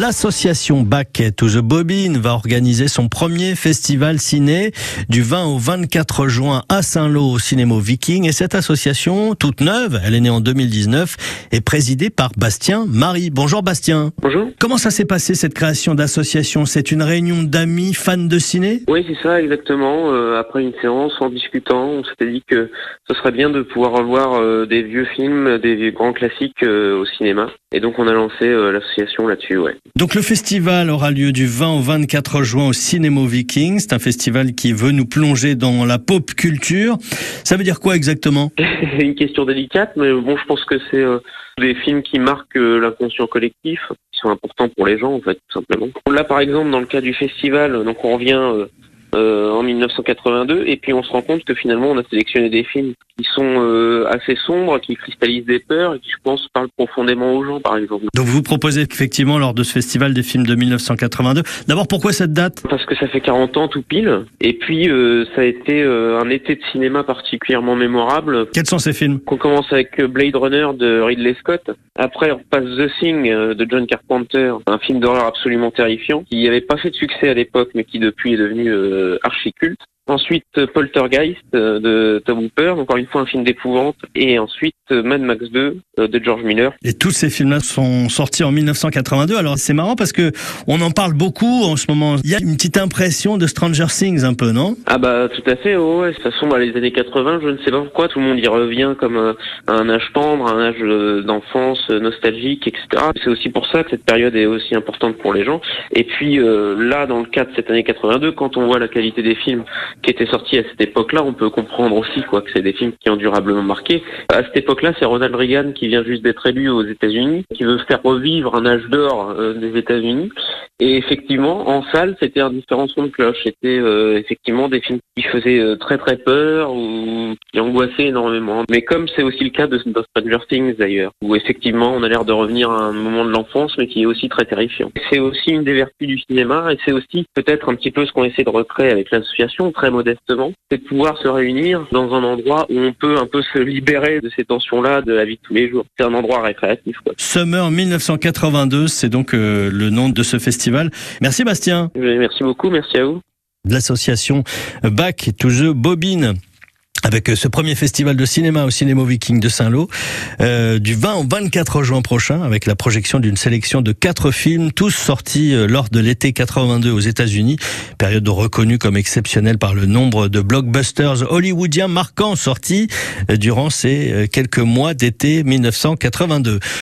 L'association Back to the Bobine va organiser son premier festival ciné du 20 au 24 juin à Saint-Lô au Cinéma Viking. Et cette association, toute neuve, elle est née en 2019, est présidée par Bastien Marie. Bonjour Bastien. Bonjour. Comment ça s'est passé cette création d'association? C'est une réunion d'amis fans de ciné? Oui, c'est ça, exactement. Euh, après une séance, en discutant, on s'était dit que ce serait bien de pouvoir revoir euh, des vieux films, des grands classiques euh, au cinéma. Et donc on a lancé l'association là-dessus, ouais. Donc le festival aura lieu du 20 au 24 juin au Cinéma Viking. C'est un festival qui veut nous plonger dans la pop culture. Ça veut dire quoi exactement? Une question délicate, mais bon, je pense que c'est euh, des films qui marquent euh, l'inconscient collectif, qui sont importants pour les gens en fait, tout simplement. Là, par exemple, dans le cas du festival, donc on revient euh, euh, en 1982 et puis on se rend compte que finalement on a sélectionné des films qui sont euh, assez sombres, qui cristallisent des peurs et qui je pense parlent profondément aux gens par exemple. Donc vous proposez effectivement lors de ce festival des films de 1982. D'abord pourquoi cette date? Parce que ça fait 40 ans tout pile et puis euh, ça a été un été de cinéma particulièrement mémorable. Quels sont ces films? On commence avec Blade Runner de Ridley Scott. Après on passe The Thing de John Carpenter, un film d'horreur absolument terrifiant qui n'avait pas fait de succès à l'époque mais qui depuis est devenu euh, archiculte. Ensuite, Poltergeist euh, de Tom Hooper, encore une fois un film d'épouvante. Et ensuite, euh, Mad Max 2 euh, de George Miller. Et tous ces films-là sont sortis en 1982. Alors c'est marrant parce que on en parle beaucoup en ce moment. Il y a une petite impression de Stranger Things un peu, non? Ah bah tout à fait, ouais. Ça sombre à les années 80, je ne sais pas pourquoi. Tout le monde y revient comme un, un âge tendre, un âge d'enfance nostalgique, etc. C'est aussi pour ça que cette période est aussi importante pour les gens. Et puis là, dans le cas de cette année 82, quand on voit la qualité des films qui étaient sortis à cette époque-là, on peut comprendre aussi quoi que c'est des films qui ont durablement marqué. À cette époque-là, c'est Ronald Reagan qui vient juste d'être élu aux États-Unis, qui veut faire revivre un âge d'or euh, des États-Unis. Et effectivement, en salle, c'était un différent son de cloche. C'était euh, effectivement des films qui faisaient euh, très très peur ou qui angoissaient énormément. Mais comme c'est aussi le cas de, de Stranger Things d'ailleurs, où effectivement on a l'air de revenir à un moment de l'enfance, mais qui est aussi très terrifiant. C'est aussi une des vertus du cinéma, et c'est aussi peut-être un petit peu ce qu'on essaie de recréer avec l'association, très modestement, c'est de pouvoir se réunir dans un endroit où on peut un peu se libérer de ces tensions-là de la vie de tous les jours. C'est un endroit récréatif. Quoi. Summer 1982, c'est donc euh, le nom de ce festival. Merci Bastien. Merci beaucoup, merci à vous. De l'association Back to the Bobine avec euh, ce premier festival de cinéma au Cinéma Viking de Saint-Lô, euh, du 20 au 24 juin prochain, avec la projection d'une sélection de quatre films, tous sortis euh, lors de l'été 82 aux États-Unis, période reconnue comme exceptionnelle par le nombre de blockbusters hollywoodiens marquants sortis durant ces quelques mois d'été 1982.